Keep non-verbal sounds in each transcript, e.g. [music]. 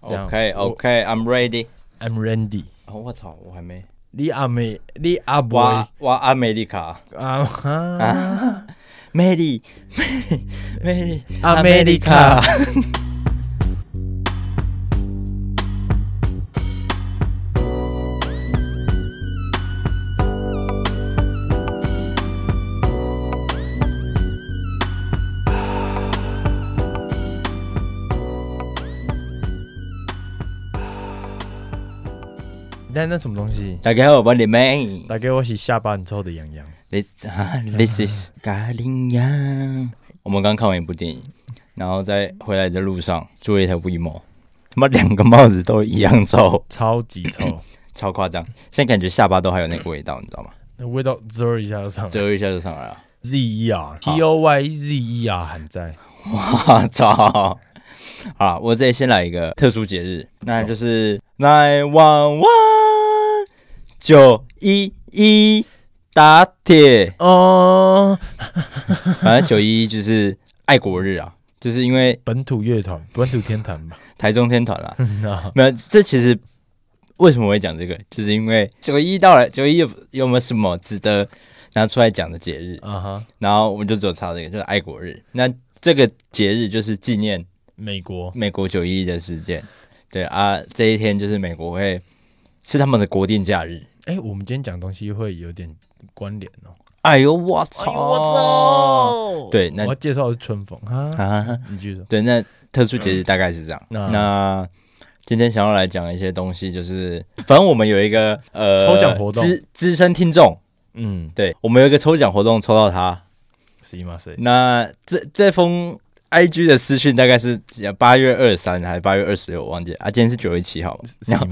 OK OK，I'm ready，I'm ready。哦，我操，我还没。你阿美，你阿伯，我我阿美利卡啊哈，美丽美丽阿美利卡。那那什么东西？大家好，我是妹。大家，我是下巴很臭的洋洋。This [laughs] This is 咖喱羊。我们刚看完一部电影，然后在回来的路上租了一台 WeMo，他妈两个帽子都一样臭，超级臭，[coughs] 超夸张。现在感觉下巴都还有那个味道，你知道吗？那味道遮一下就上来，遮一下就上来了。Z E R T O Y Z E R 还在。哇操！好，我这里先来一个特殊节日，那就是 Nine One One。九一一打铁哦，反正九一一就是爱国日啊，就是因为本土乐团、本土天团吧，台中天团啦。[laughs] 没有，这其实为什么我会讲这个，就是因为九一到了，九一有有没有什么值得拿出来讲的节日啊？哈，然后我们就只有查这个，就是爱国日。那这个节日就是纪念美国美国九一一的事件。对啊，这一天就是美国会是他们的国定假日。哎、欸，我们今天讲东西会有点关联哦。哎呦，我操！我操！对，那我要介绍的是春风哈，你继续说。对，那特殊节日大概是这样。嗯、那今天想要来讲一些东西，就是反正我们有一个呃抽奖活动，资资深听众，嗯，对，我们有一个抽奖活动，抽到他，是吗？是。那这这封。I G 的私讯大概是八月二十三还是八月二十六，我忘记啊。今天是九月七号嘛？然后，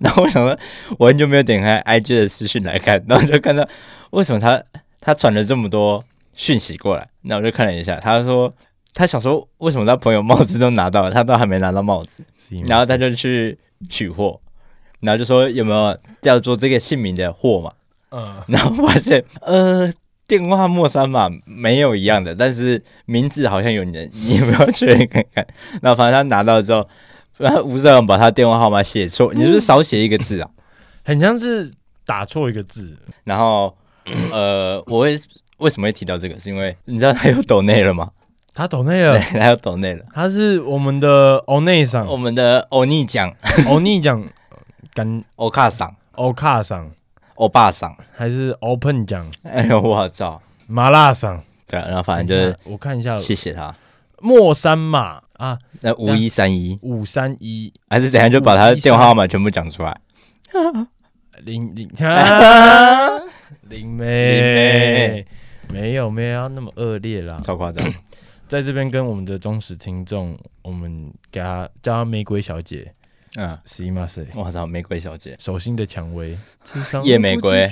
然后我想说，我很久没有点开 I G 的私讯来看，然后就看到为什么他他传了这么多讯息过来，那我就看了一下，他说他想说为什么他朋友帽子都拿到了，他都还没拿到帽子，然后他就去取货，然后就说有没有叫做这个姓名的货嘛？嗯，然后发现呃。电话末三码没有一样的，但是名字好像有人，你有没有确认看看？[laughs] 然后反正他拿到之后，吴社长把他电话号码写错，你是不是少写一个字啊？[laughs] 很像是打错一个字。然后呃，我会为什么会提到这个？是因为你知道他有抖内了吗？他抖内了，他有抖内了。他是我们的欧内桑，我们的欧尼酱，欧尼酱跟欧卡桑，欧卡桑。欧巴桑还是 Open 酱？哎呦我操！麻辣桑对，然后反正就是我看一下，谢谢他。莫三马啊，那五一三一五三一，还是等下就把他的电话号码全部讲出来。林林啊，林 [laughs] 妹，没有没有要那么恶劣啦，超夸张。[coughs] 在这边跟我们的忠实听众，我们给他叫他玫瑰小姐。嗯，是吗？是，我操，玫瑰小姐，手心的蔷薇，夜玫瑰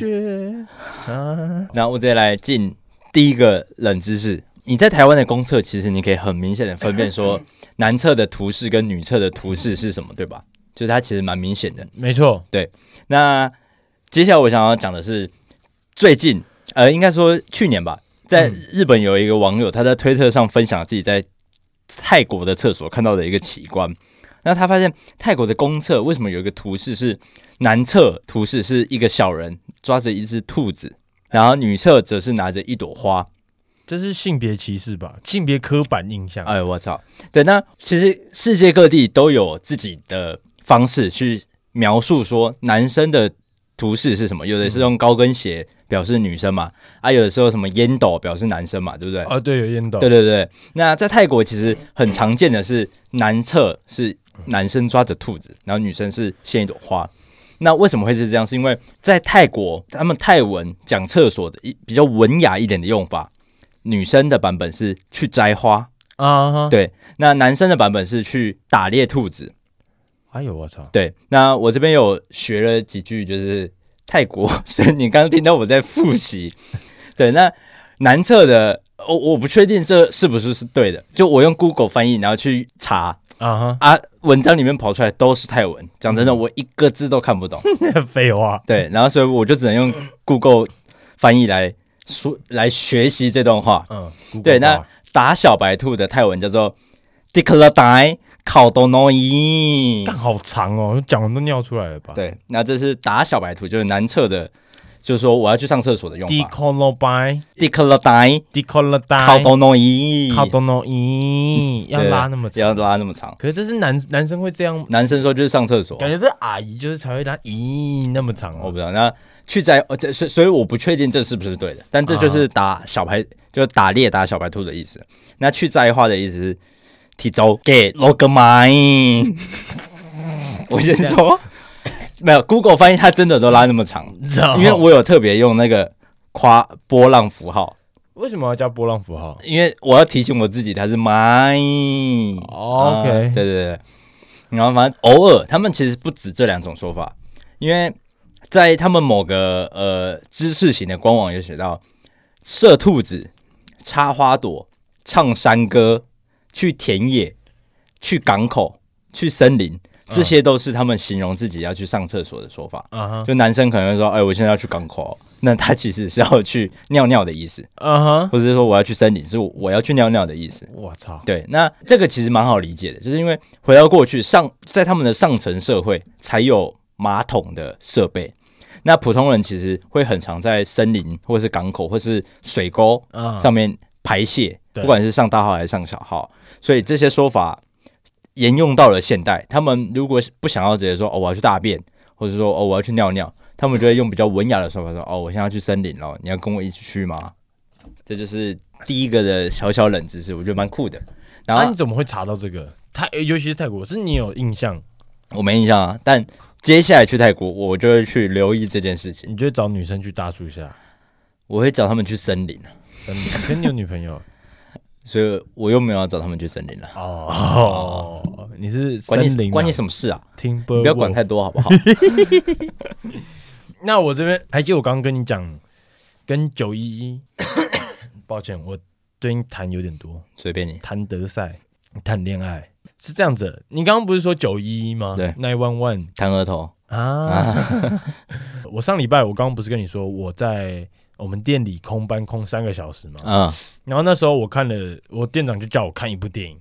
啊。那我直接来进第一个冷知识。你在台湾的公厕，其实你可以很明显的分辨说，[laughs] 男厕的图示跟女厕的图示是什么，对吧？就是它其实蛮明显的。没错，对。那接下来我想要讲的是，最近，呃，应该说去年吧，在日本有一个网友他在推特上分享自己在泰国的厕所看到的一个奇观。那他发现泰国的公厕为什么有一个图示是男厕图示是一个小人抓着一只兔子，然后女厕则是拿着一朵花，这是性别歧视吧？性别刻板印象。哎，我操！对，那其实世界各地都有自己的方式去描述说男生的图示是什么，有的是用高跟鞋表示女生嘛，啊，有的时候什么烟斗表示男生嘛，对不对？啊，对，有烟斗。对对对。那在泰国其实很常见的是男厕是。男生抓着兔子，然后女生是献一朵花。那为什么会是这样？是因为在泰国，他们泰文讲厕所的一比较文雅一点的用法，女生的版本是去摘花啊，uh huh. 对。那男生的版本是去打猎兔子。哎呦我操！对，那我这边有学了几句，就是泰国，所以你刚刚听到我在复习。[laughs] 对，那男厕的，我我不确定这是不是是对的，就我用 Google 翻译，然后去查。啊哈啊！文章里面跑出来都是泰文，讲真的，我一个字都看不懂。[laughs] 废话。对，然后所以我就只能用 Google 翻译来说来学习这段话。嗯，对。那打小白兔的泰文叫做 Dikladai 靠多诺伊，好长哦，讲完都尿出来了吧？对，那这是打小白兔，就是男厕的。就是说，我要去上厕所的用法。Decolonize，Decolonize，靠多诺伊，靠多诺伊，要拉那么长，要拉那么长。可是这是男男生会这样，男生说就是上厕所，感觉这阿姨就是才会拉咦那么长。我不知道，那去在呃这所所以我不确定这是不是对的，但这就是打小白，就是打猎打小白兔的意思。那去在话的意思是提走给 log mine。[laughs] 我先说。没有，Google 翻译它真的都拉那么长，因为我有特别用那个夸波浪符号。为什么要加波浪符号？因为我要提醒我自己它是 mine。OK，对对对。然后反正偶尔他们其实不止这两种说法，因为在他们某个呃知识型的官网有写到，射兔子、插花朵、唱山歌、去田野、去港口、去森林。这些都是他们形容自己要去上厕所的说法。Uh huh. 就男生可能会说：“哎，我现在要去港口。”那他其实是要去尿尿的意思。嗯哼、uh，huh. 或者是说我要去森林，是我要去尿尿的意思。我操！对，那这个其实蛮好理解的，就是因为回到过去上，在他们的上层社会才有马桶的设备。那普通人其实会很常在森林或者是港口或是水沟上面排泄，uh huh. 不管是上大号还是上小号。所以这些说法。沿用到了现代，他们如果不想要直接说哦，我要去大便，或者说哦，我要去尿尿，他们就会用比较文雅的说法说哦，我现在要去森林了，你要跟我一起去吗？这就是第一个的小小冷知识，我觉得蛮酷的。然后、啊、你怎么会查到这个？泰，尤其是泰国，是你有印象？我没印象啊。但接下来去泰国，我就会去留意这件事情。你就会找女生去大树下？我会找他们去森林啊。森林？跟你有女朋友？所以我又没有要找他们去森林了。哦，你是森林，关你什么事啊？听，不要管太多好不好？[laughs] 那我这边还记得我刚刚跟你讲，跟九一一，[coughs] 抱歉，我最近谈有点多，随便你谈德赛，谈恋爱是这样子。你刚刚不是说九一一吗？对，nine one one，谈额头啊。[laughs] 我上礼拜我刚刚不是跟你说我在。我们店里空班空三个小时嘛，嗯，然后那时候我看了，我店长就叫我看一部电影，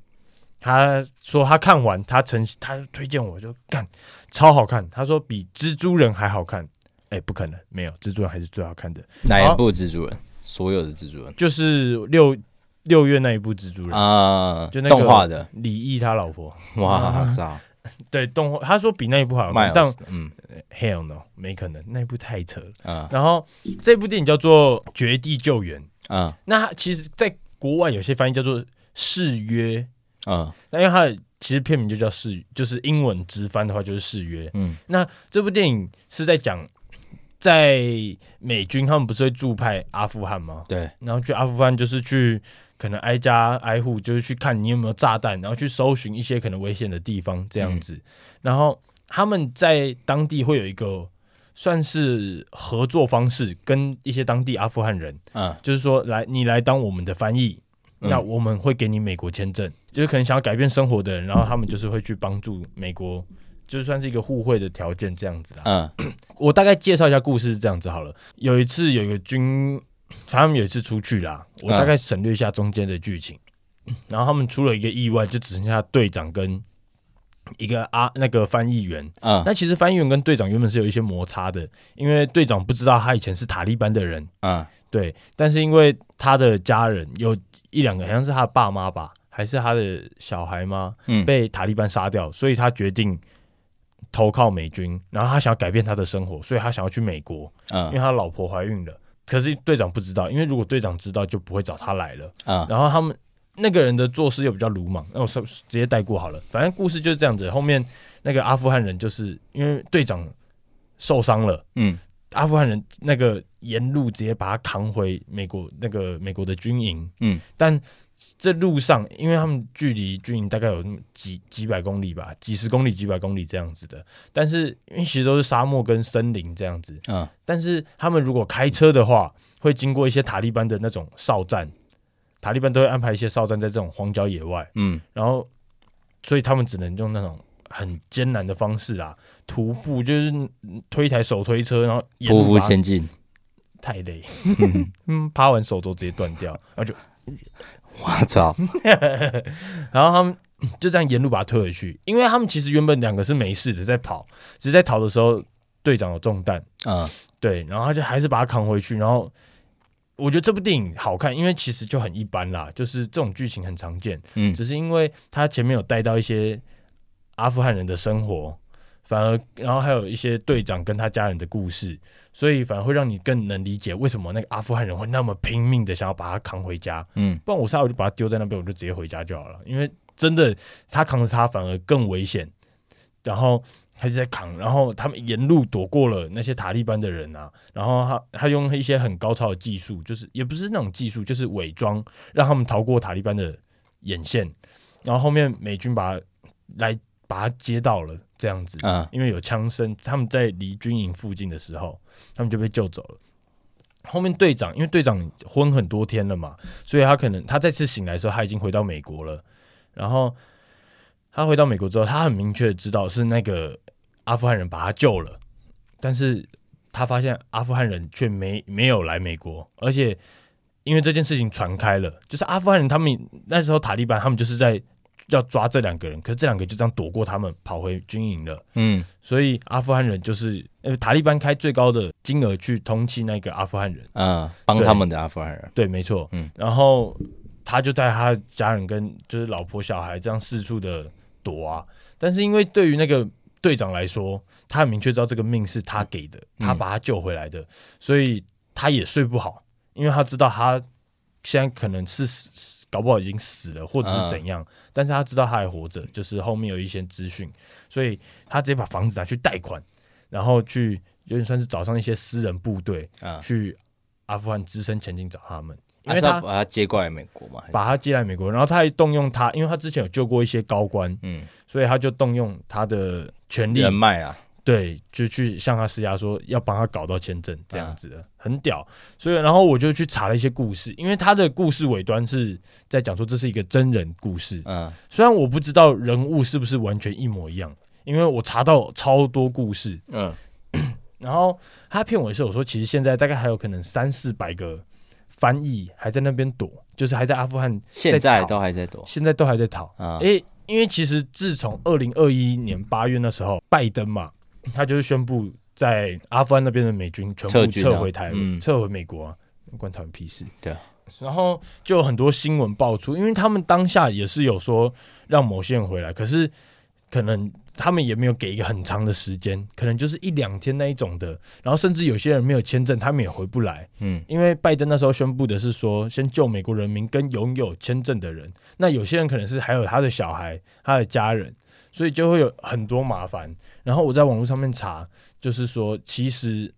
他说他看完，他曾他推荐我就干，超好看，他说比蜘蛛人还好看，哎，不可能，没有，蜘蛛人还是最好看的。哪一部蜘蛛人？所有的蜘蛛人？就是六六月那一部蜘蛛人啊，就那个动画的李毅他老婆，哇，操！[laughs] 对动画，他说比那一部好看，但嗯，Hell no，没可能，那一部太扯了。嗯，然后这部电影叫做《绝地救援》啊，那它其实在国外有些翻译叫做《誓约》啊，那因为它的其实片名就叫《誓》，就是英文直翻的话就是《誓约》。嗯，那这部电影是在讲，在美军他们不是会驻派阿富汗吗？对，然后去阿富汗就是去。可能挨家挨户，就是去看你有没有炸弹，然后去搜寻一些可能危险的地方，这样子。嗯、然后他们在当地会有一个算是合作方式，跟一些当地阿富汗人，嗯，就是说来你来当我们的翻译，嗯、那我们会给你美国签证，就是可能想要改变生活的人，然后他们就是会去帮助美国，就算是一个互惠的条件这样子啊。嗯，[clears throat] 我大概介绍一下故事是这样子好了。有一次有一个军。他们有一次出去啦，我大概省略一下中间的剧情，嗯、然后他们出了一个意外，就只剩下队长跟一个啊那个翻译员。嗯，那其实翻译员跟队长原本是有一些摩擦的，因为队长不知道他以前是塔利班的人。嗯，对，但是因为他的家人有一两个，好像是他的爸妈吧，还是他的小孩吗？嗯，被塔利班杀掉，所以他决定投靠美军，然后他想要改变他的生活，所以他想要去美国。嗯，因为他老婆怀孕了。可是队长不知道，因为如果队长知道，就不会找他来了。啊，然后他们那个人的做事又比较鲁莽，那我直接带过好了。反正故事就是这样子。后面那个阿富汗人就是因为队长受伤了，嗯，阿富汗人那个沿路直接把他扛回美国那个美国的军营，嗯，但。这路上，因为他们距离军营大概有那么几几百公里吧，几十公里、几百公里这样子的。但是因为其实都是沙漠跟森林这样子，嗯。但是他们如果开车的话，会经过一些塔利班的那种哨站，塔利班都会安排一些哨站在这种荒郊野外，嗯。然后，所以他们只能用那种很艰难的方式啊，徒步，就是推一台手推车，然后匍匐前进，太累，[laughs] 嗯，趴完手肘直接断掉，然后就。[laughs] 我操！[laughs] 然后他们就这样沿路把他推回去，因为他们其实原本两个是没事的，在跑，只是在逃的时候队长有中弹。啊，嗯、对，然后他就还是把他扛回去。然后我觉得这部电影好看，因为其实就很一般啦，就是这种剧情很常见，嗯，只是因为他前面有带到一些阿富汗人的生活，反而然后还有一些队长跟他家人的故事，所以反而会让你更能理解为什么那个阿富汗人会那么拼命的想要把他扛回家，嗯，不然我下午就把他丢在那边，我就直接回家就好了，因为。真的，他扛着他反而更危险，然后他就在扛，然后他们沿路躲过了那些塔利班的人啊，然后他他用一些很高超的技术，就是也不是那种技术，就是伪装，让他们逃过塔利班的眼线，然后后面美军把他来把他接到了这样子，啊，因为有枪声，他们在离军营附近的时候，他们就被救走了。后面队长因为队长昏很多天了嘛，所以他可能他再次醒来的时候，他已经回到美国了。然后他回到美国之后，他很明确的知道是那个阿富汗人把他救了，但是他发现阿富汗人却没没有来美国，而且因为这件事情传开了，就是阿富汗人他们那时候塔利班他们就是在要抓这两个人，可是这两个就这样躲过他们，跑回军营了。嗯，所以阿富汗人就是呃塔利班开最高的金额去通缉那个阿富汗人，啊，帮他们的阿富汗人，对，没错，嗯，然后。他就带他家人跟就是老婆小孩这样四处的躲啊，但是因为对于那个队长来说，他很明确知道这个命是他给的，他把他救回来的，所以他也睡不好，因为他知道他现在可能是死，搞不好已经死了或者是怎样，但是他知道他还活着，就是后面有一些资讯，所以他直接把房子拿去贷款，然后去有点算是找上一些私人部队啊，去阿富汗只身前进找他们。因为他把他接过来美国嘛，把他接来美国，然后他还动用他，因为他之前有救过一些高官，嗯，所以他就动用他的权力人脉啊，对，就去向他施压，说要帮他搞到签证这样子的，啊、很屌。所以，然后我就去查了一些故事，因为他的故事尾端是在讲说这是一个真人故事，嗯，虽然我不知道人物是不是完全一模一样，因为我查到超多故事，嗯，[clears throat] 然后他骗我的时候，我说其实现在大概还有可能三四百个。翻译还在那边躲，就是还在阿富汗，现在都还在躲，现在都还在逃啊！诶、欸，因为其实自从二零二一年八月那时候，拜登嘛，他就是宣布在阿富汗那边的美军全部撤回台，撤、嗯、撤回美国啊，关他们屁事。对啊，然后就有很多新闻爆出，因为他们当下也是有说让某些人回来，可是可能。他们也没有给一个很长的时间，可能就是一两天那一种的。然后甚至有些人没有签证，他们也回不来。嗯，因为拜登那时候宣布的是说，先救美国人民跟拥有签证的人。那有些人可能是还有他的小孩、他的家人，所以就会有很多麻烦。然后我在网络上面查，就是说其实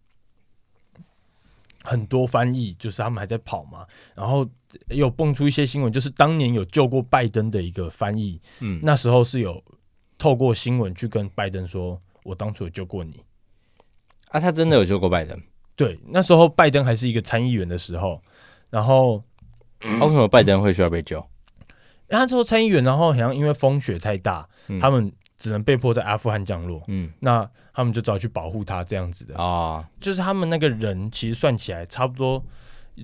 很多翻译就是他们还在跑嘛。然后有蹦出一些新闻，就是当年有救过拜登的一个翻译，嗯，那时候是有。透过新闻去跟拜登说：“我当初有救过你。”啊，他真的有救过拜登？对，那时候拜登还是一个参议员的时候，然后为什么拜登会需要被救？因为他说参议员，然后好像因为风雪太大，嗯、他们只能被迫在阿富汗降落。嗯，那他们就只好去保护他这样子的啊。哦、就是他们那个人其实算起来差不多，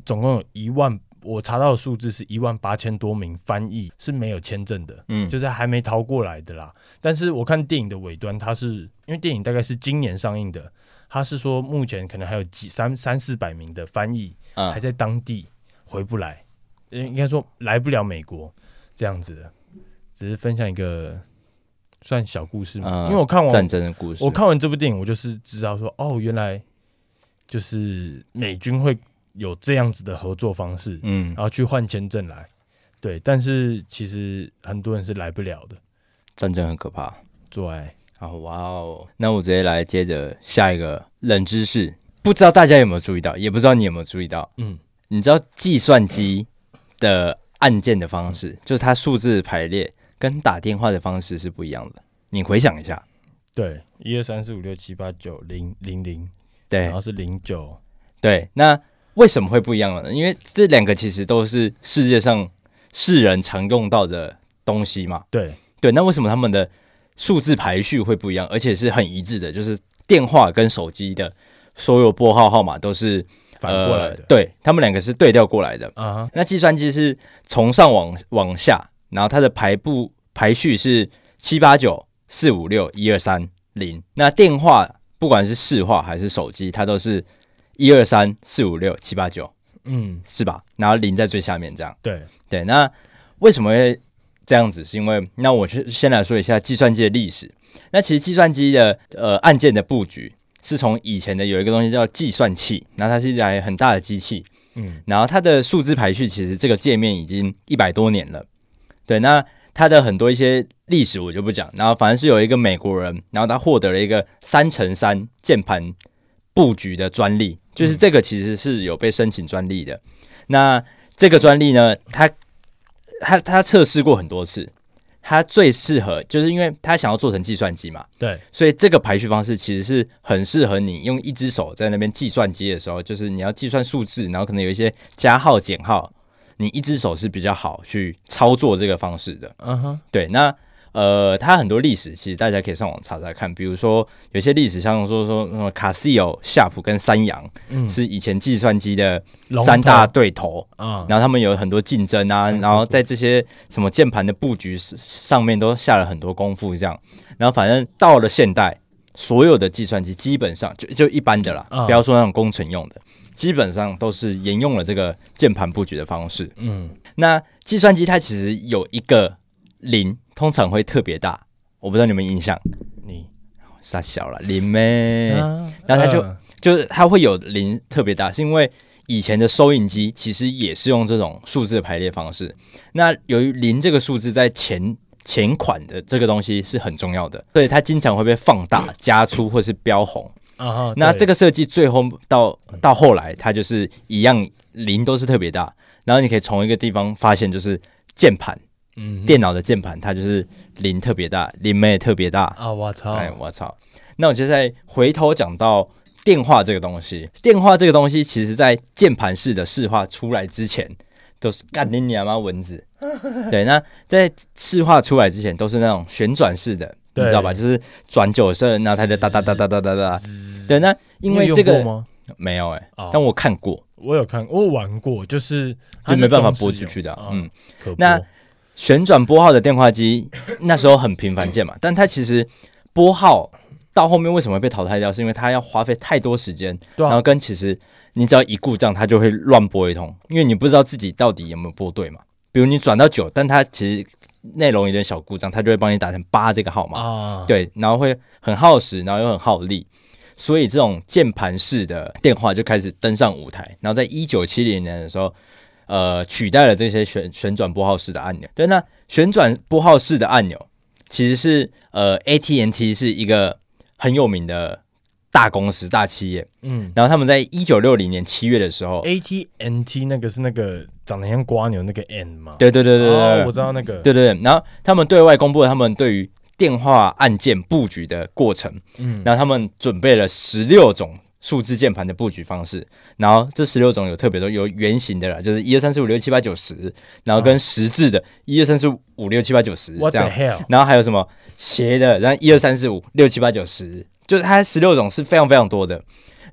总共有一万。我查到的数字是一万八千多名翻译是没有签证的，嗯，就是还没逃过来的啦。但是我看电影的尾端，他是因为电影大概是今年上映的，他是说目前可能还有几三三四百名的翻译还在当地回不来，应应该说来不了美国这样子的。只是分享一个算小故事嘛，因为我看完战争的故事，我看完这部电影，我就是知道说哦，原来就是美军会。有这样子的合作方式，嗯，然后去换签证来，对，但是其实很多人是来不了的，战争很可怕，对，好哇哦，那我直接来接着下一个冷知识，不知道大家有没有注意到，也不知道你有没有注意到，嗯，你知道计算机的按键的方式，就是它数字排列跟打电话的方式是不一样的，你回想一下，对，一二三四五六七八九零零零，对，然后是零九，对，那。为什么会不一样呢？因为这两个其实都是世界上世人常用到的东西嘛。对对，那为什么他们的数字排序会不一样，而且是很一致的？就是电话跟手机的所有拨号号码都是反过来的，呃、对，他们两个是对调过来的。啊、uh，huh. 那计算机是从上往往下，然后它的排布排序是七八九四五六一二三零。那电话不管是市话还是手机，它都是一二三四五六七八九，嗯，是吧？然后零在最下面，这样。对对。那为什么会这样子？是因为那我先先来说一下计算机的历史。那其实计算机的呃按键的布局是从以前的有一个东西叫计算器，那它是一台很大的机器，嗯，然后它的数字排序其实这个界面已经一百多年了。对，那它的很多一些历史我就不讲，然后反正是有一个美国人，然后他获得了一个三乘三键盘布局的专利，就是这个其实是有被申请专利的。那这个专利呢，他他他测试过很多次。它最适合，就是因为它想要做成计算机嘛，对，所以这个排序方式其实是很适合你用一只手在那边计算机的时候，就是你要计算数字，然后可能有一些加号减号，你一只手是比较好去操作这个方式的。嗯哼，对，那。呃，它很多历史其实大家可以上网查查看，比如说有些历史像说说什么卡西欧、夏普跟三洋，嗯，是以前计算机的三大对头啊，然后他们有很多竞争啊，然后在这些什么键盘的布局上面都下了很多功夫，这样，然后反正到了现代，所有的计算机基本上就就一般的啦，不要说那种工程用的，基本上都是沿用了这个键盘布局的方式。嗯，那计算机它其实有一个零。通常会特别大，我不知道你们印象，你傻小了零咩？啊、然后它就、呃、就是它会有零特别大，是因为以前的收音机其实也是用这种数字的排列方式。那由于零这个数字在前前款的这个东西是很重要的，所以它经常会被放大、加粗或是标红。啊，那这个设计最后到到后来，它就是一样零都是特别大，然后你可以从一个地方发现，就是键盘。嗯，电脑的键盘它就是零特别大，零没特别大啊！我操！哎，我操！那我就再回头讲到电话这个东西。电话这个东西，其实在键盘式的市话出来之前，都是干你娘妈蚊子。[laughs] 对，那在市话出来之前，都是那种旋转式的，你知道吧？就是转九十，然后它就哒哒哒哒哒哒哒。[laughs] 对，那因为这个没有哎，但我看过，我有看，我有玩过，就是就没办法播出去的。嗯，那。旋转拨号的电话机那时候很频繁见嘛，但它其实拨号到后面为什么会被淘汰掉？是因为它要花费太多时间，然后跟其实你只要一故障，它就会乱拨一通，因为你不知道自己到底有没有拨对嘛。比如你转到九，但它其实内容有点小故障，它就会帮你打成八这个号码，对，然后会很耗时，然后又很耗力，所以这种键盘式的电话就开始登上舞台。然后在一九七零年的时候。呃，取代了这些旋旋转拨号式的按钮。对，那旋转拨号式的按钮其实是呃，AT&T 是一个很有名的大公司、大企业。嗯，然后他们在一九六零年七月的时候，AT&T 那个是那个长得像瓜牛那个 N 吗？对对对对对，哦，我知道那个。对对对，然后他们对外公布了他们对于电话按键布局的过程。嗯，然后他们准备了十六种。数字键盘的布局方式，然后这十六种有特别多，有圆形的啦，就是一二三四五六七八九十，然后跟十字的，一二三四五六七八九十这样，然后还有什么斜的，然后一二三四五六七八九十，就是它十六种是非常非常多的。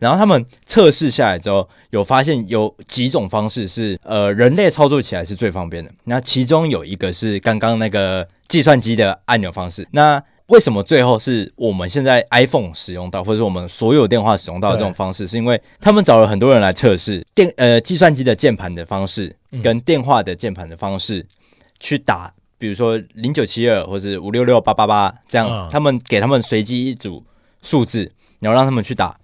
然后他们测试下来之后，有发现有几种方式是呃人类操作起来是最方便的。那其中有一个是刚刚那个计算机的按钮方式，那。为什么最后是我们现在 iPhone 使用到，或者是我们所有电话使用到的这种方式？是因为他们找了很多人来测试电呃计算机的键盘的方式跟电话的键盘的方式去打，比如说零九七二或者五六六八八八这样，他们给他们随机一组数字，然后让他们去打。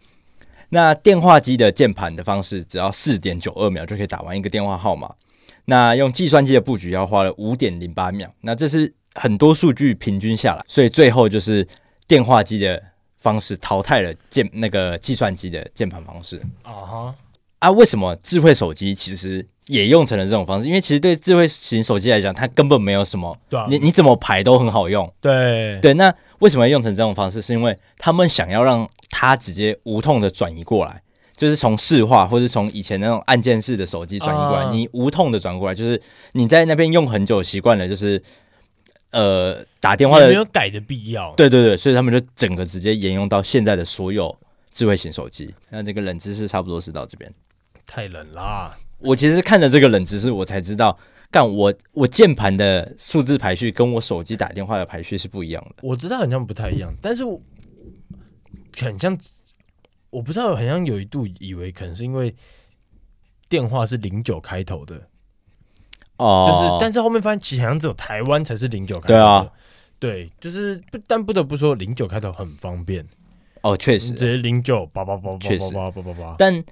那电话机的键盘的方式只要四点九二秒就可以打完一个电话号码，那用计算机的布局要花了五点零八秒。那这是。很多数据平均下来，所以最后就是电话机的方式淘汰了键那个计算机的键盘方式。啊哈啊！为什么智慧手机其实也用成了这种方式？因为其实对智慧型手机来讲，它根本没有什么，对啊，你你怎么排都很好用。对对，那为什么要用成这种方式？是因为他们想要让它直接无痛的转移过来，就是从市话或是从以前那种按键式的手机转移过来，你无痛的转过来，就是你在那边用很久习惯了，就是。呃，打电话的没有改的必要。对对对，所以他们就整个直接沿用到现在的所有智慧型手机。那这个冷知识差不多是到这边。太冷啦！我其实看了这个冷知识，我才知道，干我我键盘的数字排序跟我手机打电话的排序是不一样的。我知道好像不太一样，但是很像，我不知道，好像有一度以为可能是因为电话是零九开头的哦，就是，但是后面发现其实好像只有台湾才是零九开头的。对啊，对，就是不，但不得不说零九开头很方便。哦，确实，直接零九八八八八八八八八。但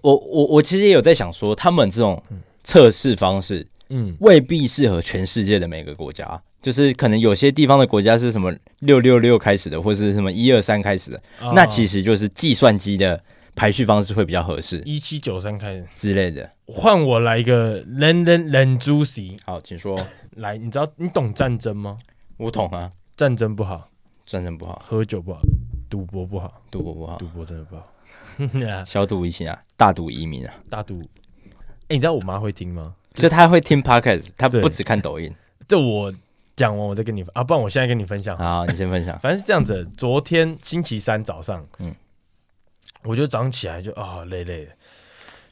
我我我其实也有在想说，他们这种测试方式。嗯，未必适合全世界的每个国家，就是可能有些地方的国家是什么六六六开始的，或是什么一二三开始的，哦、那其实就是计算机的排序方式会比较合适，一七九三开始之类的。换我来一个 London London Juicy，好，请说。来，你知道你懂战争吗？我懂啊，战争不好，战争不好，喝酒不好，赌博不好，赌博不好，赌博真的不好。小赌怡情啊，大赌移民啊，大赌。哎、欸，你知道我妈会听吗？所以他会听 podcast，她不只看抖音。这我讲完，我再跟你啊，不然我现在跟你分享。好，你先分享。反正是这样子，昨天星期三早上，嗯，我就早上起来就啊、哦、累累的。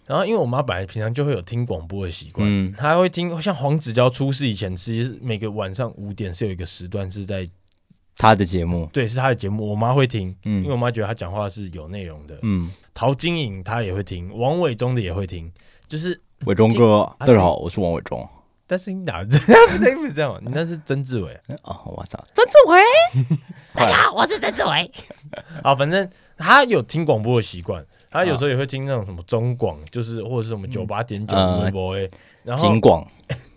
然后因为我妈本来平常就会有听广播的习惯，嗯，她会听像黄子佼出事以前，其实每个晚上五点是有一个时段是在他的节目，对，是他的节目。我妈会听，嗯，因为我妈觉得他讲话是有内容的，嗯。陶晶莹她也会听，王伟忠的也会听，就是。伟忠哥，大家好，我是王伟忠。但是你哪这样？[laughs] 不是这样，你那是曾志伟。哦，我操，曾志伟，大家好，我是曾志伟。好，[laughs] 反正他有听广播的习惯，他有时候也会听那种什么中广，就是或者是什么九八点九微博诶。然后警广，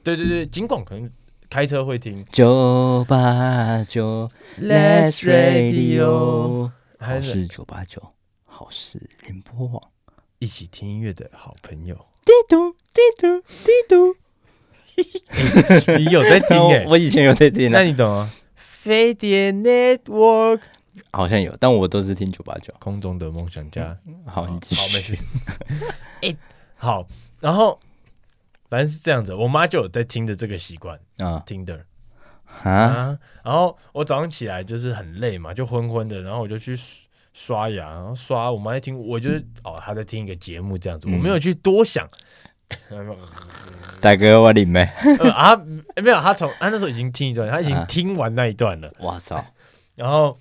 对 [laughs] 对对，警广可能开车会听。九八九，Let's Radio，好事九八九，好事联播网，一起听音乐的好朋友。滴嘟滴嘟滴嘟，[laughs] 你有在听耶？[laughs] 我以前有在听，那你懂啊？飞碟 Network 好像有，但我都是听九八九。空中的梦想家，好，你继续。好，没事。[laughs] 哎，好，然后反正是这样子，我妈就有在听的这个习惯啊，听的啊。然后我早上起来就是很累嘛，就昏昏的，然后我就去。刷牙，然后刷，我妈在听，我就是哦，她在听一个节目这样子，嗯、我没有去多想。[laughs] 大哥，我领没？啊，没有，他从他那时候已经听一段，他已经听完那一段了。我操！然后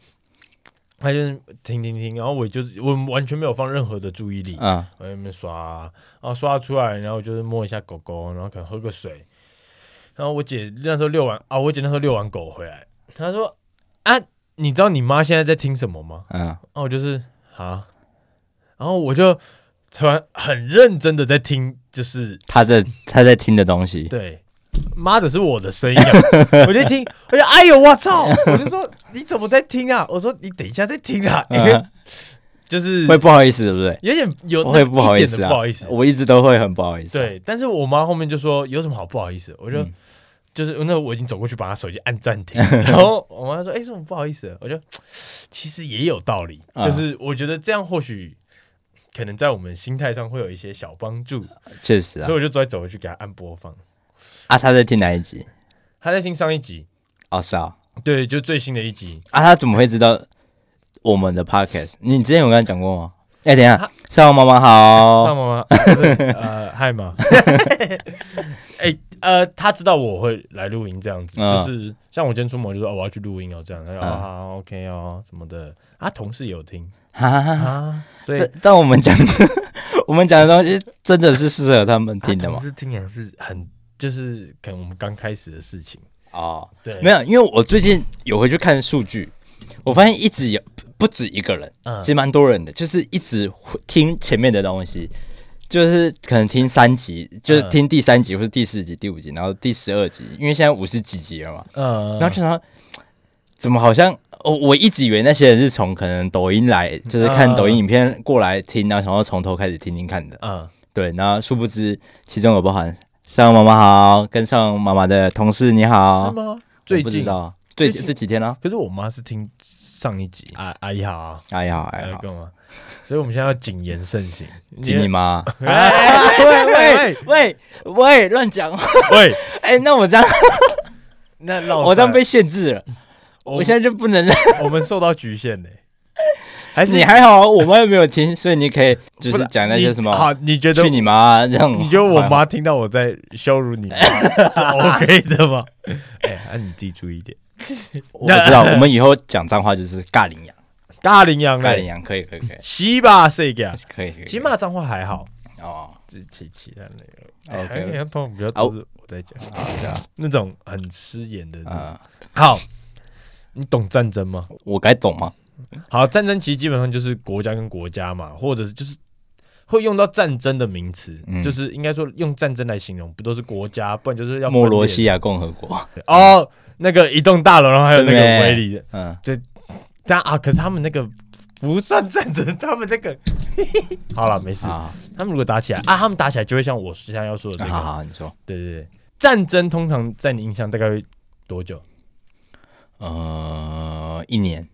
他就听听听，然后我就是我完全没有放任何的注意力啊，我在那边刷，然后刷出来，然后就是摸一下狗狗，然后可能喝个水。然后我姐那时候遛完啊，我姐那时候遛完狗回来，她说啊。你知道你妈现在在听什么吗？嗯，然后我就是啊，然后我就突然很认真的在听，就是他在他在听的东西。对，妈的是我的声音啊，[laughs] 我就听，我就哎呦我操，我就说你怎么在听啊？我说你等一下再听啊，因为 [laughs] 就是会不好意思，对不对？有点有会不好意思，不好意思，我一直都会很不好意思。对，但是我妈后面就说有什么好不好意思，我就。就是那我已经走过去把他手机按暂停，[laughs] 然后我妈说：“哎、欸，什么不好意思？”我就其实也有道理，嗯、就是我觉得这样或许可能在我们心态上会有一些小帮助。确实啊，所以我就再走回去给他按播放。啊，他在听哪一集？他在听上一集。哦，是啊，对，就最新的一集。啊，他怎么会知道我们的 podcast？你之前有跟他讲过吗？哎、欸，等一下，上妈妈好，上妈妈，呃，[laughs] 嗨嘛。[laughs] 哎。呃，他知道我会来录音这样子，嗯、就是像我今天出门就说哦，我要去录音哦，这样，他说、嗯、哦好，OK 哦什么的，啊，同事有听，哈哈哈。哈，所以但，但我们讲 [laughs] 我们讲的东西真的是适合他们听的吗？是听起来是很就是可能我们刚开始的事情。哦，对，没有，因为我最近有回去看数据，我发现一直有不止一个人，嗯、其实蛮多人的，就是一直听前面的东西。就是可能听三集，就是听第三集或者第四集、第五集，然后第十二集，因为现在五十几集了嘛。嗯，然后就说怎么好像我我一直以为那些人是从可能抖音来，就是看抖音影片过来听，然后想要从头开始听听看的。嗯，对，然后殊不知其中有包含上妈妈好，跟上妈妈的同事你好，是吗？最近最近这几天呢？可是我妈是听上一集，阿阿姨好，阿姨好，阿姨好，干嘛？所以我们现在要谨言慎行，听你妈！喂喂喂喂，乱讲！喂，[laughs] 哎，那我这样，[laughs] 那我这样被限制了，我现在就不能，[laughs] 我们受到局限嘞。还是你还好，我妈又没有听，所以你可以就是讲那些什么好，你觉得去你妈这样？你觉得我妈听到我在羞辱你是 OK 的吗？哎，那你自己注意一点。我知道，我们以后讲脏话就是尬羚羊，尬羚羊，尬羚羊可以可以可以。西吧，谁个？可以可以。起码脏话还好哦，这其其他那个 OK，通比较都是我在讲，那种很失言的。嗯，好，你懂战争吗？我该懂吗？好，战争其实基本上就是国家跟国家嘛，或者是就是会用到战争的名词，就是应该说用战争来形容，不都是国家，不然就是要莫罗西亚共和国哦。那个一栋大楼，然后还有那个围篱的，嗯，对，但啊，可是他们那个不算战争，[laughs] 他们那个 [laughs] 好了，没事。他们如果打起来啊，他们打起来就会像我现在要说的这个。好好，你说。对对对，战争通常在你印象大概会多久？呃，一年，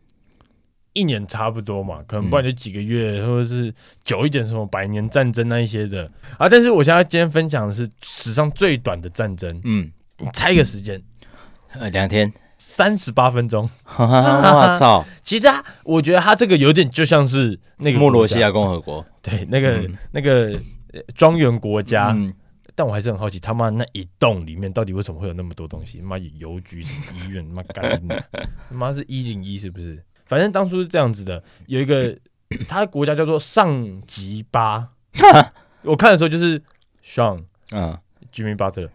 一年差不多嘛，可能不然就几个月，或者是久一点，什么百年战争那一些的啊。但是我现在今天分享的是史上最短的战争，嗯，你猜一个时间。呃，两天三十八分钟，[laughs] 我操！[laughs] 其实啊，我觉得他这个有点就像是那个莫罗西亚共和国，[laughs] 对，那个、嗯、那个庄园国家。嗯、但我还是很好奇，他妈那一栋里面到底为什么会有那么多东西？妈有邮局、医院，妈干的，他妈是一零一是不是？反正当初是这样子的，有一个 [coughs] 他的国家叫做上吉巴，我看的时候就是上，嗯。居民巴特，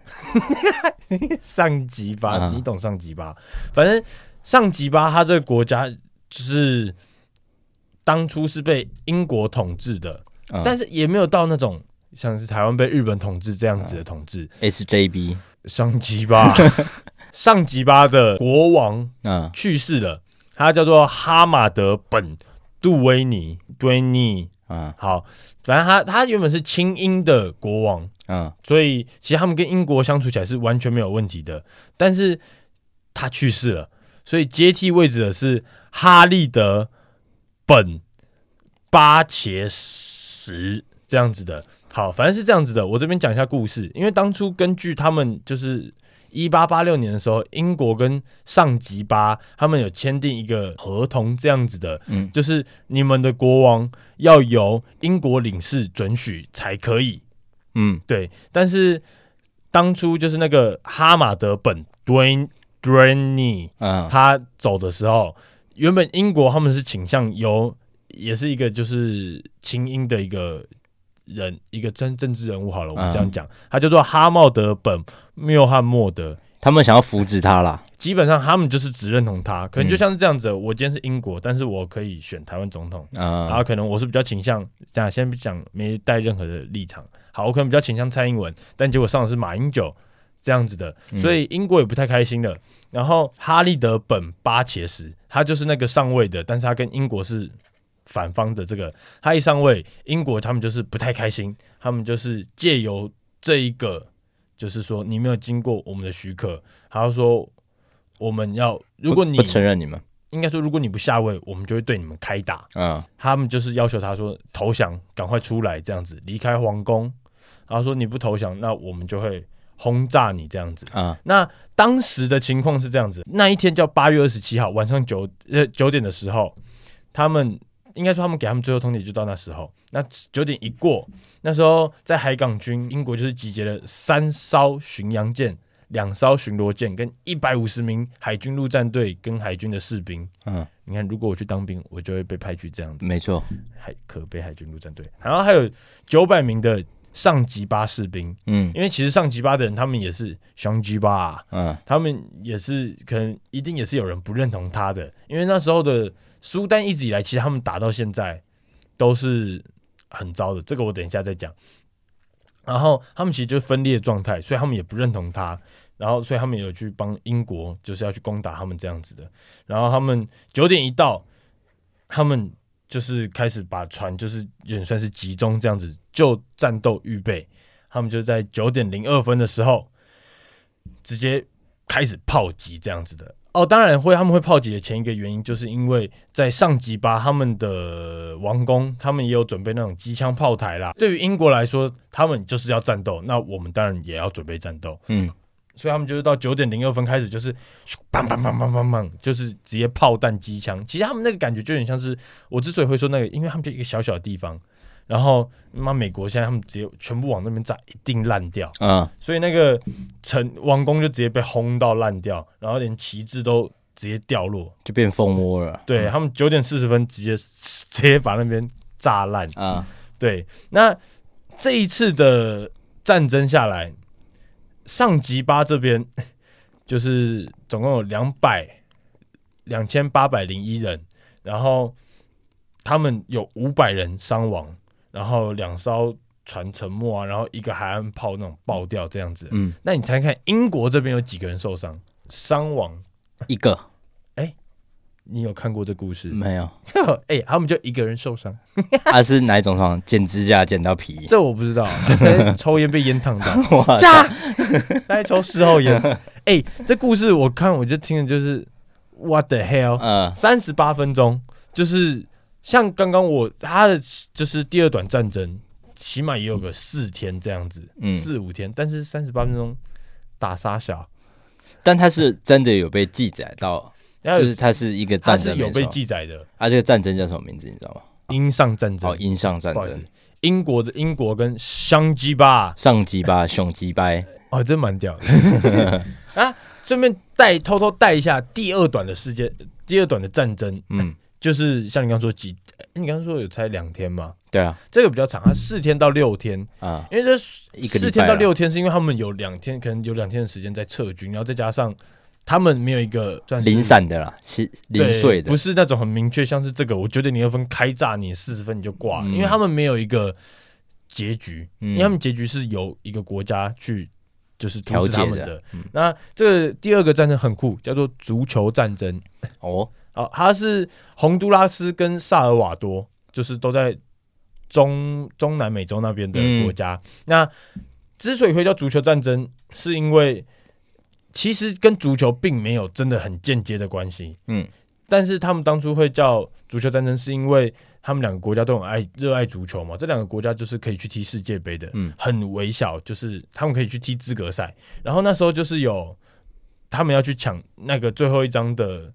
[laughs] 上吉巴，啊、你懂上吉巴？反正上吉巴，他这个国家就是当初是被英国统治的，啊、但是也没有到那种像是台湾被日本统治这样子的统治。SJB 上吉巴，上吉巴 [laughs] 的国王去世了，他叫做哈马德本杜威尼，杜尼。嗯，好，反正他他原本是亲英的国王，嗯，所以其实他们跟英国相处起来是完全没有问题的。但是他去世了，所以接替位置的是哈利德本巴切什这样子的。好，反正是这样子的。我这边讲一下故事，因为当初根据他们就是。一八八六年的时候，英国跟上吉巴他们有签订一个合同，这样子的，嗯，就是你们的国王要由英国领事准许才可以，嗯，对。但是当初就是那个哈马德本敦敦尼，嗯，他走的时候，原本英国他们是倾向由，也是一个就是清英的一个。人一个真政治人物好了，我们这样讲，嗯、他叫做哈茂德本缪汉默德，他们想要扶植他啦。基本上他们就是只认同他，可能就像是这样子。嗯、我今天是英国，但是我可以选台湾总统，嗯、然后可能我是比较倾向这样，先不讲没带任何的立场。好，我可能比较倾向蔡英文，但结果上的是马英九这样子的，所以英国也不太开心的。然后哈利德本巴切什，他就是那个上位的，但是他跟英国是。反方的这个，他一上位，英国他们就是不太开心，他们就是借由这一个，就是说你没有经过我们的许可，还要说我们要，如果你不，不承认你们，应该说如果你不下位，我们就会对你们开打。嗯，他们就是要求他说投降，赶快出来这样子离开皇宫，然后说你不投降，那我们就会轰炸你这样子。啊、嗯，那当时的情况是这样子，那一天叫八月二十七号晚上九呃九点的时候，他们。应该说，他们给他们最后通牒就到那时候。那九点一过，那时候在海港军，英国就是集结了三艘巡洋舰、两艘巡逻舰，跟一百五十名海军陆战队跟海军的士兵。嗯，你看，如果我去当兵，我就会被派去这样子。没错，海可悲海军陆战队。然后还有九百名的上吉巴士兵。嗯，因为其实上吉巴的人，他们也是上吉巴。嗯，他们也是可能一定也是有人不认同他的，因为那时候的。苏丹一直以来，其实他们打到现在都是很糟的，这个我等一下再讲。然后他们其实就是分裂状态，所以他们也不认同他，然后所以他们有去帮英国，就是要去攻打他们这样子的。然后他们九点一到，他们就是开始把船就是也算是集中这样子就战斗预备。他们就在九点零二分的时候，直接开始炮击这样子的。哦，当然会，他们会炮击的前一个原因，就是因为在上级吧他们的王宫，他们也有准备那种机枪炮台啦。对于英国来说，他们就是要战斗，那我们当然也要准备战斗。嗯，所以他们就是到九点零二分开始，就是砰砰砰砰砰砰，就是直接炮弹机枪。其实他们那个感觉就有点像是我之所以会说那个，因为他们就一个小小的地方，然后妈美国现在他们直接全部往那边炸，一定烂掉啊！所以那个城王宫就直接被轰到烂掉，然后连旗帜都直接掉落，就变蜂窝了。对、嗯、他们九点四十分直接直接把那边炸烂啊！对，那这一次的战争下来。上吉巴这边就是总共有两百两千八百零一人，然后他们有五百人伤亡，然后两艘船沉没啊，然后一个海岸炮那种爆掉这样子。嗯，那你猜看英国这边有几个人受伤？伤亡一个。哎你有看过这故事没有？哎、欸，他们就一个人受伤。他、[laughs] 啊、是哪一种伤？剪指甲剪到皮？这我不知道。[laughs] 抽烟被烟烫到，[laughs] 炸！来抽事后烟。哎、欸，这故事我看我就听的就是 What the hell？嗯，三十八分钟，就是像刚刚我他的就是第二段战争，起码也有个四天这样子，嗯、四五天。但是三十八分钟打杀小，但他是真的有被记载到。就是他是一个战争，是有被记载的。啊，这个战争叫什么名字？你知道吗？英上战争。哦，英上战争。英国的英国跟上鸡巴，上鸡巴，熊鸡巴。[laughs] 哦，真蛮屌的。[laughs] 啊，顺便带偷偷带一下第二段的世界，第二段的战争。嗯，就是像你刚刚说几，你刚刚说有才两天嘛？对啊，这个比较长，它四天到六天。啊。因为这四天到六天是因为他们有两天，可能有两天的时间在撤军，然后再加上。他们没有一个算零散的啦，是零碎的，不是那种很明确，像是这个，我觉得你二分开炸你四十分你就挂了，嗯、因为他们没有一个结局，嗯、因为他们结局是由一个国家去就是调解他们的。那这个第二个战争很酷，叫做足球战争。哦，好，它是洪都拉斯跟萨尔瓦多，就是都在中中南美洲那边的国家。嗯、那之所以会叫足球战争，是因为。其实跟足球并没有真的很间接的关系，嗯，但是他们当初会叫足球战争，是因为他们两个国家都很爱热爱足球嘛。这两个国家就是可以去踢世界杯的，嗯，很微小，就是他们可以去踢资格赛。然后那时候就是有他们要去抢那个最后一张的，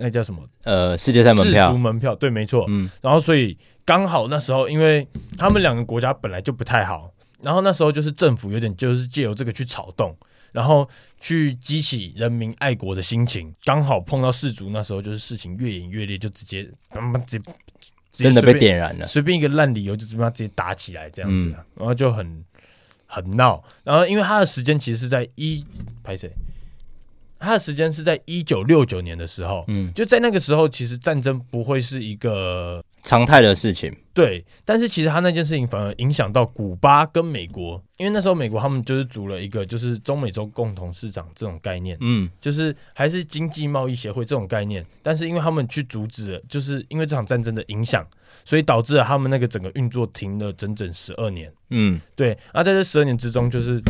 那叫什么？呃，世界赛门票，世足门票，对，没错，嗯。然后所以刚好那时候，因为他们两个国家本来就不太好，然后那时候就是政府有点就是借由这个去炒动。然后去激起人民爱国的心情，刚好碰到世足，那时候就是事情越演越烈，就直接直接真的被点燃了，随便一个烂理由就怎么样直接打起来这样子，嗯、然后就很很闹。然后因为他的时间其实是在一拍谁？他的时间是在一九六九年的时候，嗯，就在那个时候，其实战争不会是一个常态的事情，对。但是其实他那件事情反而影响到古巴跟美国，因为那时候美国他们就是组了一个就是中美洲共同市场这种概念，嗯，就是还是经济贸易协会这种概念。但是因为他们去阻止了，就是因为这场战争的影响，所以导致了他们那个整个运作停了整整十二年，嗯，对。那在这十二年之中，就是。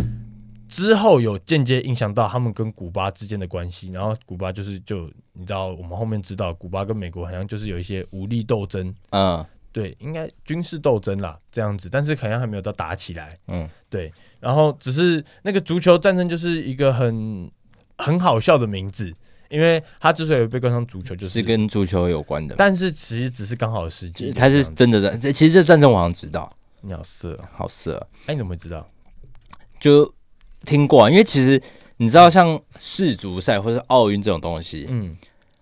之后有间接影响到他们跟古巴之间的关系，然后古巴就是就你知道，我们后面知道古巴跟美国好像就是有一些武力斗争，嗯，对，应该军事斗争啦这样子，但是好像还没有到打起来，嗯，对，然后只是那个足球战争就是一个很很好笑的名字，因为他之所以被冠上足球，就是，是跟足球有关的，但是其实只是刚好的时机，他是真的在，其实这战争我好像知道，你好色，好色，哎，你怎么会知道？就。听过啊，因为其实你知道，像世足赛或者奥运这种东西，嗯，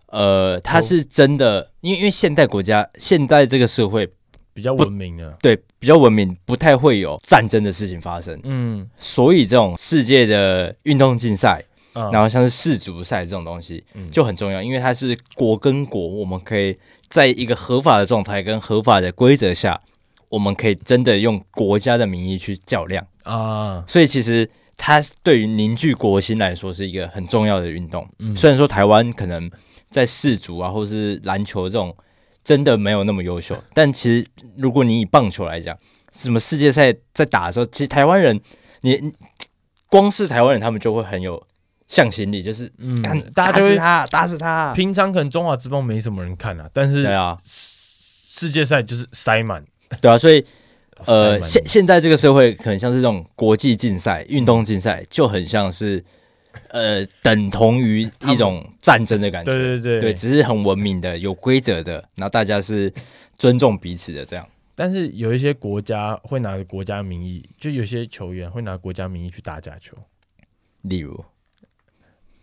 呃，它是真的，因为因为现代国家现代这个社会比较文明啊，对，比较文明，不太会有战争的事情发生，嗯，所以这种世界的运动竞赛，嗯、然后像是世足赛这种东西，嗯，就很重要，因为它是国跟国，我们可以在一个合法的状态跟合法的规则下，我们可以真的用国家的名义去较量。啊，所以其实。它对于凝聚国心来说是一个很重要的运动。嗯，虽然说台湾可能在世足啊，或是篮球这种真的没有那么优秀，但其实如果你以棒球来讲，什么世界赛在打的时候，其实台湾人，你光是台湾人，他们就会很有向心力，就是嗯，大家就是他，打死他。平常可能中华之棒没什么人看啊，但是对啊，世界赛就是塞满，对啊，所以。呃，现现在这个社会很像是这种国际竞赛、运动竞赛，就很像是呃等同于一种战争的感觉。对对对，对，只是很文明的、有规则的，然后大家是尊重彼此的这样。但是有一些国家会拿着国家名义，就有些球员会拿国家名义去打假球，例如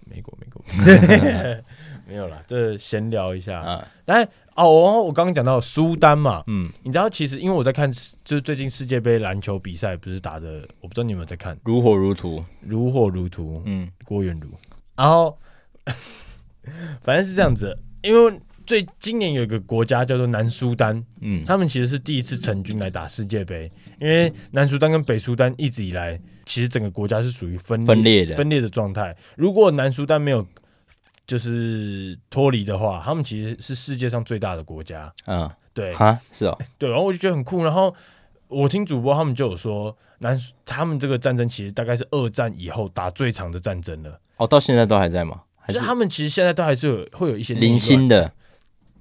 美国，美国。[laughs] 没有啦，这闲聊一下啊。来哦，我刚刚讲到苏丹嘛，嗯，你知道其实因为我在看，就是最近世界杯篮球比赛不是打的，我不知道你有没有在看，如火如荼，如火如荼，嗯，郭元如。然后 [laughs] 反正是这样子，因为最今年有一个国家叫做南苏丹，嗯，他们其实是第一次成军来打世界杯，因为南苏丹跟北苏丹一直以来其实整个国家是属于分分裂的。分裂的状态。如果南苏丹没有就是脱离的话，他们其实是世界上最大的国家。嗯，对，哈，是哦，[laughs] 对，然后我就觉得很酷。然后我听主播他们就有说，南他们这个战争其实大概是二战以后打最长的战争了。哦，到现在都还在吗？还是他们其实现在都还是有会有一些零星的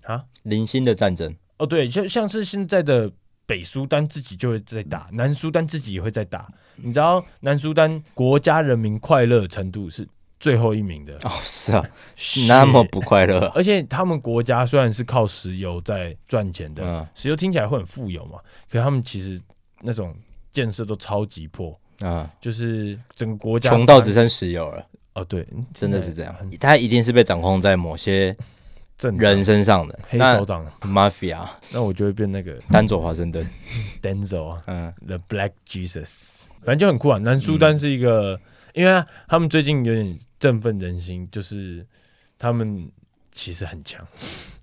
啊，零星的战争。哦，对，像像是现在的北苏丹自己就会在打，南苏丹自己也会在打。你知道南苏丹国家人民快乐程度是？最后一名的。哦，是啊，那么不快乐。[laughs] 而且他们国家虽然是靠石油在赚钱的，嗯、石油听起来会很富有嘛，可是他们其实那种建设都超级破。啊，嗯、就是整个国家穷到只剩石油了。哦，对，真的是这样，他一定是被掌控在某些人身上的。黑手党。mafia，那我就会变那个丹佐华盛顿。[laughs] Denzel 啊，嗯，The Black Jesus，反正就很酷啊。南苏丹是一个。嗯因为他们最近有点振奋人心，就是他们其实很强，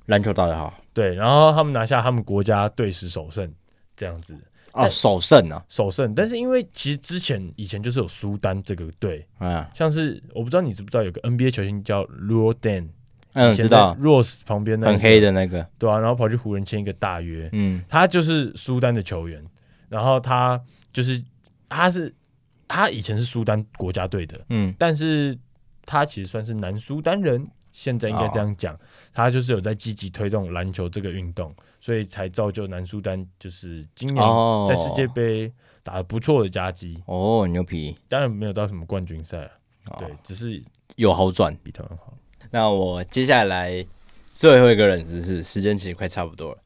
篮球打得好，对，然后他们拿下他们国家队史首胜，这样子。哦，首胜啊，首胜。但是因为其实之前以前就是有苏丹这个队，啊，像是我不知道你知不知道有个 NBA 球星叫 Luol Deng，嗯，知道，Rose 旁边那个很黑的那个，对啊，然后跑去湖人签一个大约，嗯，他就是苏丹的球员，然后他就是他是。他以前是苏丹国家队的，嗯，但是他其实算是南苏丹人，现在应该这样讲，哦、他就是有在积极推动篮球这个运动，所以才造就南苏丹就是今年在世界杯打得不错的佳绩。哦，牛皮，当然没有到什么冠军赛，哦、对，只是有好转，比他们好。那我接下来最后一个冷知识，时间其实快差不多了，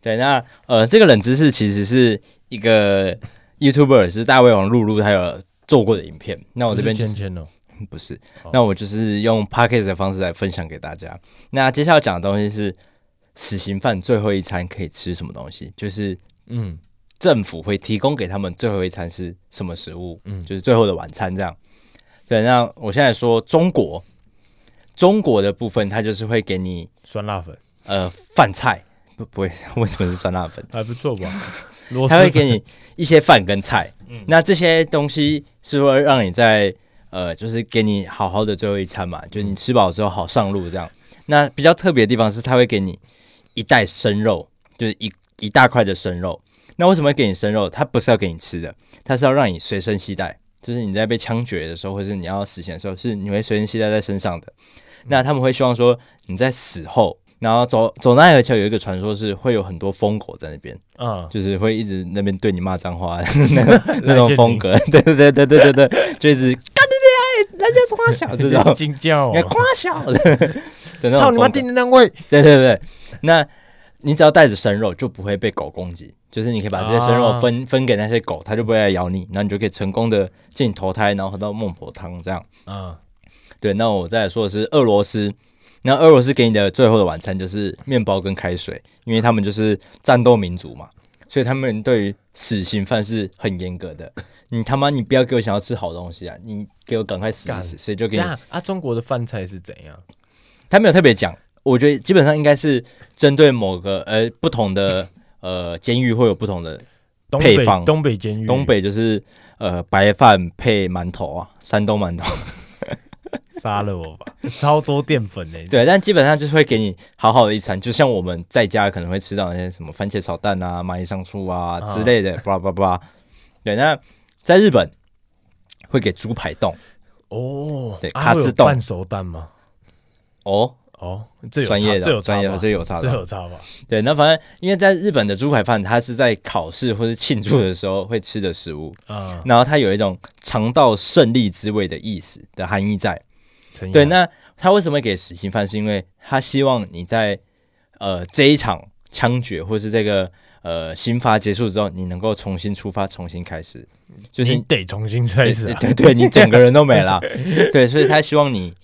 对，那呃，这个冷知识其实是一个 YouTuber 是大胃王露露，他有。做过的影片，那我这边芊芊 [laughs] 不是，那我就是用 Podcast 的方式来分享给大家。那接下来讲的东西是死刑犯最后一餐可以吃什么东西？就是嗯，政府会提供给他们最后一餐是什么食物？嗯，就是最后的晚餐这样。对，那我现在说中国，中国的部分它就是会给你酸辣粉，呃，饭菜不不会，[laughs] 为什么是酸辣粉？还不错吧？[laughs] 他会给你一些饭跟菜。那这些东西是会让你在呃，就是给你好好的最后一餐嘛，就你吃饱之后好上路这样。那比较特别的地方是，他会给你一袋生肉，就是一一大块的生肉。那为什么会给你生肉？他不是要给你吃的，他是要让你随身携带，就是你在被枪决的时候，或是你要死刑的时候，是你会随身携带在身上的。那他们会希望说你在死后。然后走走奈何桥有一个传说是会有很多疯狗在那边，嗯，就是会一直那边对你骂脏话，[laughs] 那那种风格，[laughs] 对对对对对对对，就一直干你娘，人家夸小这 [laughs] 种，惊叫，夸小的，操你妈听的那位，对对对，那你只要带着生肉就不会被狗攻击，就是你可以把这些生肉分分给那些狗，它就不会来咬你，然后你就可以成功的进投胎，然后喝到孟婆汤这样，啊，对，那我再来说的是俄罗斯。那俄罗斯给你的最后的晚餐就是面包跟开水，因为他们就是战斗民族嘛，所以他们对于死刑犯是很严格的。你他妈你不要给我想要吃好东西啊，你给我赶快死一死，所以就给你啊。中国的饭菜是怎样？他没有特别讲，我觉得基本上应该是针对某个呃不同的呃监狱会有不同的配方。东北监狱，东北就是呃白饭配馒头啊，山东馒头。杀了我吧！[laughs] 超多淀粉呢。对，但基本上就是会给你好好的一餐，就像我们在家可能会吃到那些什么番茄炒蛋啊、蚂蚁上树啊之类的，叭叭叭。对，那在日本会给猪排冻哦，对，卡兹冻半熟蛋吗？哦哦，这专业的，这有专业的，这有差，这有差吧？对，那反正因为在日本的猪排饭，它是在考试或是庆祝的时候会吃的食物啊，然后它有一种尝到胜利滋味的意思的含义在。对，那他为什么会给死刑犯？是因为他希望你在呃这一场枪决或是这个呃刑罚结束之后，你能够重新出发，重新开始，就是你得重新开始、啊，对对，对，你整个人都没了。[laughs] 对，所以他希望你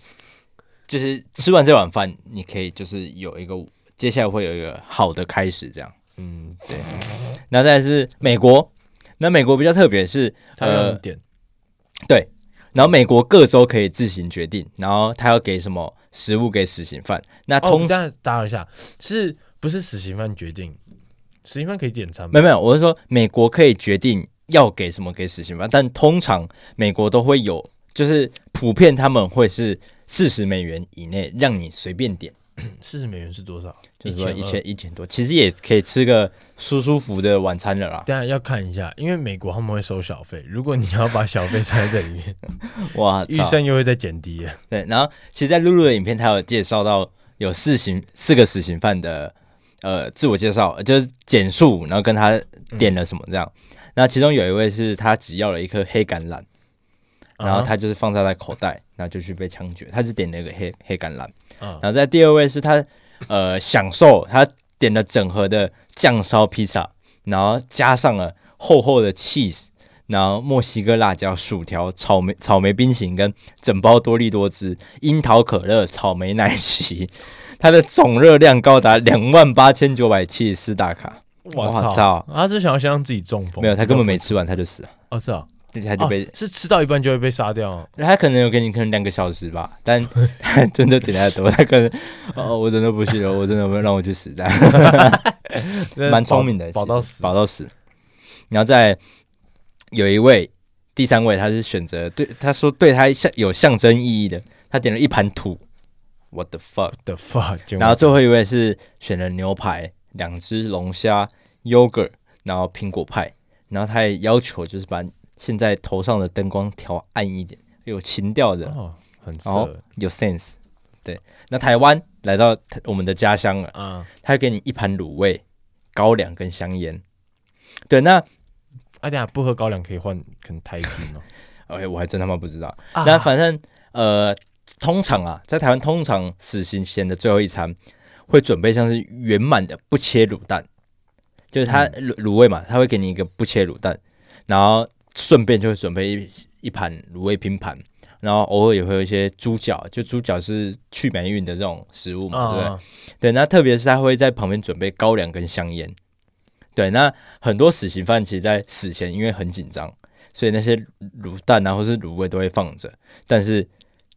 就是吃完这碗饭，你可以就是有一个接下来会有一个好的开始，这样。嗯，对。那再是美国，那美国比较特别是呃点，对。然后美国各州可以自行决定，然后他要给什么食物给死刑犯。那通常、哦、打扰一下，是不是死刑犯决定？死刑犯可以点餐吗？没有没有，我是说美国可以决定要给什么给死刑犯，但通常美国都会有，就是普遍他们会是四十美元以内让你随便点。[clears throat] 四十美元是多少？就是说一千一千多，其实也可以吃个舒舒服的晚餐了啦。当然要看一下，因为美国他们会收小费，如果你要把小费塞在里面，[laughs] 哇，预算又会再减低。对，然后其实，在露露的影片，他有介绍到有四刑四个死刑犯的呃自我介绍，就是简述，然后跟他点了什么这样。那、嗯、其中有一位是他只要了一颗黑橄榄，然后他就是放在他口袋。然后就去被枪决，他只点了一个黑黑橄榄。然后在第二位是他，呃，享受他点了整盒的酱烧披萨，然后加上了厚厚的 cheese，然后墨西哥辣椒、薯条、草莓草莓冰淇淋跟整包多利多汁、樱桃可乐、草莓奶昔，它的总热量高达两万八千九百七十四大卡。我操！他是想要先让自己中风？没有，他根本没吃完他就死了。哦，是啊。他就被、啊、是吃到一半就会被杀掉，他可能有给你可能两个小时吧，但 [laughs] 他真的点太多，他可能哦，我真的不行了，我真的不让我去死的，[laughs] 蛮聪明的，保到死，保到死。然后再有一位第三位，他是选择对他说对他象有象征意义的，他点了一盘土，What the fuck，the fuck。然后最后一位是选了牛排、两只龙虾、yogurt，然后苹果派，然后他也要求就是把。现在头上的灯光调暗一点，有情调的，哦、很色，有 sense。对，那台湾来到我们的家乡了，啊、嗯，他会给你一盘卤味、高粱跟香烟。对，那哎呀，不喝高粱可以换可能台币吗？[laughs] 哎，我还真他妈不知道。啊、那反正呃，通常啊，在台湾通常死刑前的最后一餐会准备像是圆满的不切卤蛋，就是他卤卤味嘛，他会给你一个不切卤蛋，然后。顺便就会准备一一盘卤味拼盘，然后偶尔也会有一些猪脚，就猪脚是去霉运的这种食物嘛，对不对？对，那特别是他会在旁边准备高粱跟香烟。对，那很多死刑犯其实，在死前因为很紧张，所以那些卤蛋啊或是卤味都会放着，但是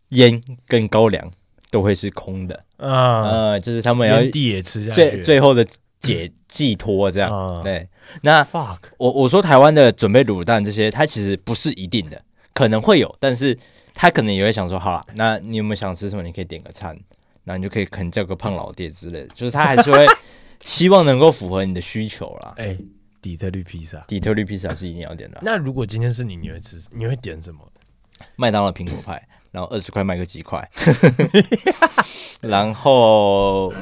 烟跟高粱都会是空的啊，呃，就是他们要地也吃最最后的解寄托这样，对。那 fuck，我我说台湾的准备卤蛋这些，它其实不是一定的，可能会有，但是他可能也会想说，好了，那你有没有想吃什么？你可以点个餐，那你就可以可能叫个胖老爹之类的，就是他还是会 [laughs] 希望能够符合你的需求啦。哎、欸，底特律披萨，底特律披萨是一定要点的。那如果今天是你，你会吃？你会点什么？麦当劳苹果派，然后二十块卖个几块，[laughs] 然后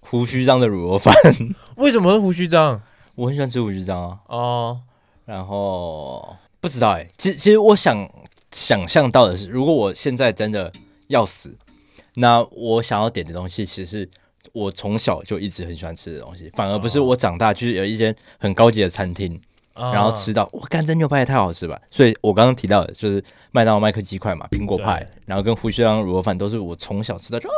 胡须章的卤肉饭。[laughs] 为什么是胡须张？我很喜欢吃胡须张啊，哦，然后不知道哎、欸，其实其实我想想象到的是，如果我现在真的要死，那我想要点的东西，其实是我从小就一直很喜欢吃的东西，反而不是我长大就是有一间很高级的餐厅，哦、然后吃到我干这牛排也太好吃吧，所以我刚刚提到的就是麦当劳麦克鸡块嘛，苹果派，然后跟胡须章卤肉饭都是我从小吃的，就哦，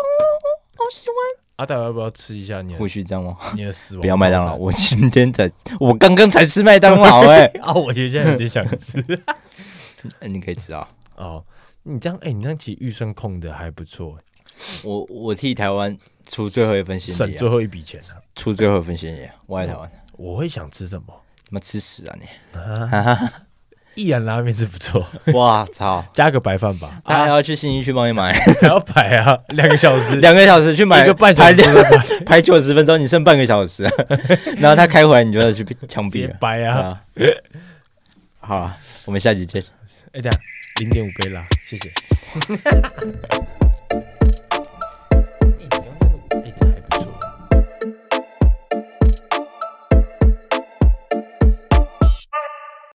好喜欢。阿达要不要吃一下你？胡须张吗？[laughs] 你的死亡。不要麦当劳，我今天才，我刚刚才吃麦当劳 [laughs] 哎、欸！啊，我现在有点想吃。[laughs] 你可以吃啊。哦，你这样哎、欸，你这样其实预算控的还不错。我我替台湾出最后一份心意、啊，省最后一笔钱啊，出最后一份心意、啊。我爱台湾。我会想吃什么？什么吃屎啊你？啊一兰拉面是不错，哇操！[laughs] 加个白饭吧，他还要去信义区帮你买，[laughs] 还要排啊，两个小时，两个小时去买一个半小时，[laughs] 排九十分钟，你剩半个小时，然后他开回来，你就要去枪毙了，白啊！好了，我们下集见。哎，等下零点五杯啦，谢谢。